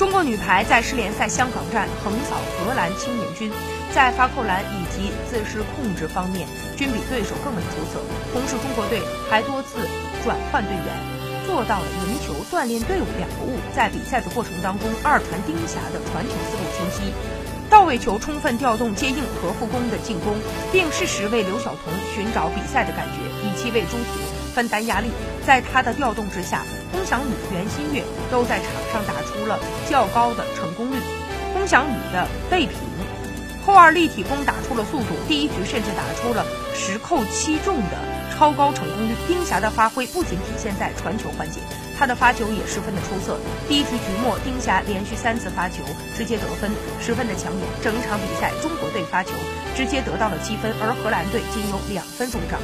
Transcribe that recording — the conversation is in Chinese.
中国女排在世联赛香港站横扫荷兰青年军，在发扣篮以及自失控制方面均比对手更为出色。同时，中国队还多次转换队员，做到了赢球、锻炼队伍两个误。在比赛的过程当中，二传丁霞的传球思路清晰，到位球充分调动接应和复攻的进攻，并适时为刘晓彤寻找比赛的感觉，以期为朱婷分担压力。在他的调动之下。龚翔宇、袁心玥都在场上打出了较高的成功率。龚翔宇的背平后二立体攻打出了速度，第一局甚至打出了十扣七中的超高成功率。丁霞的发挥不仅体现在传球环节，她的发球也十分的出色。第一局局末，丁霞连续三次发球直接得分，十分的抢眼。整场比赛，中国队发球直接得到了七分，而荷兰队仅有两分入账。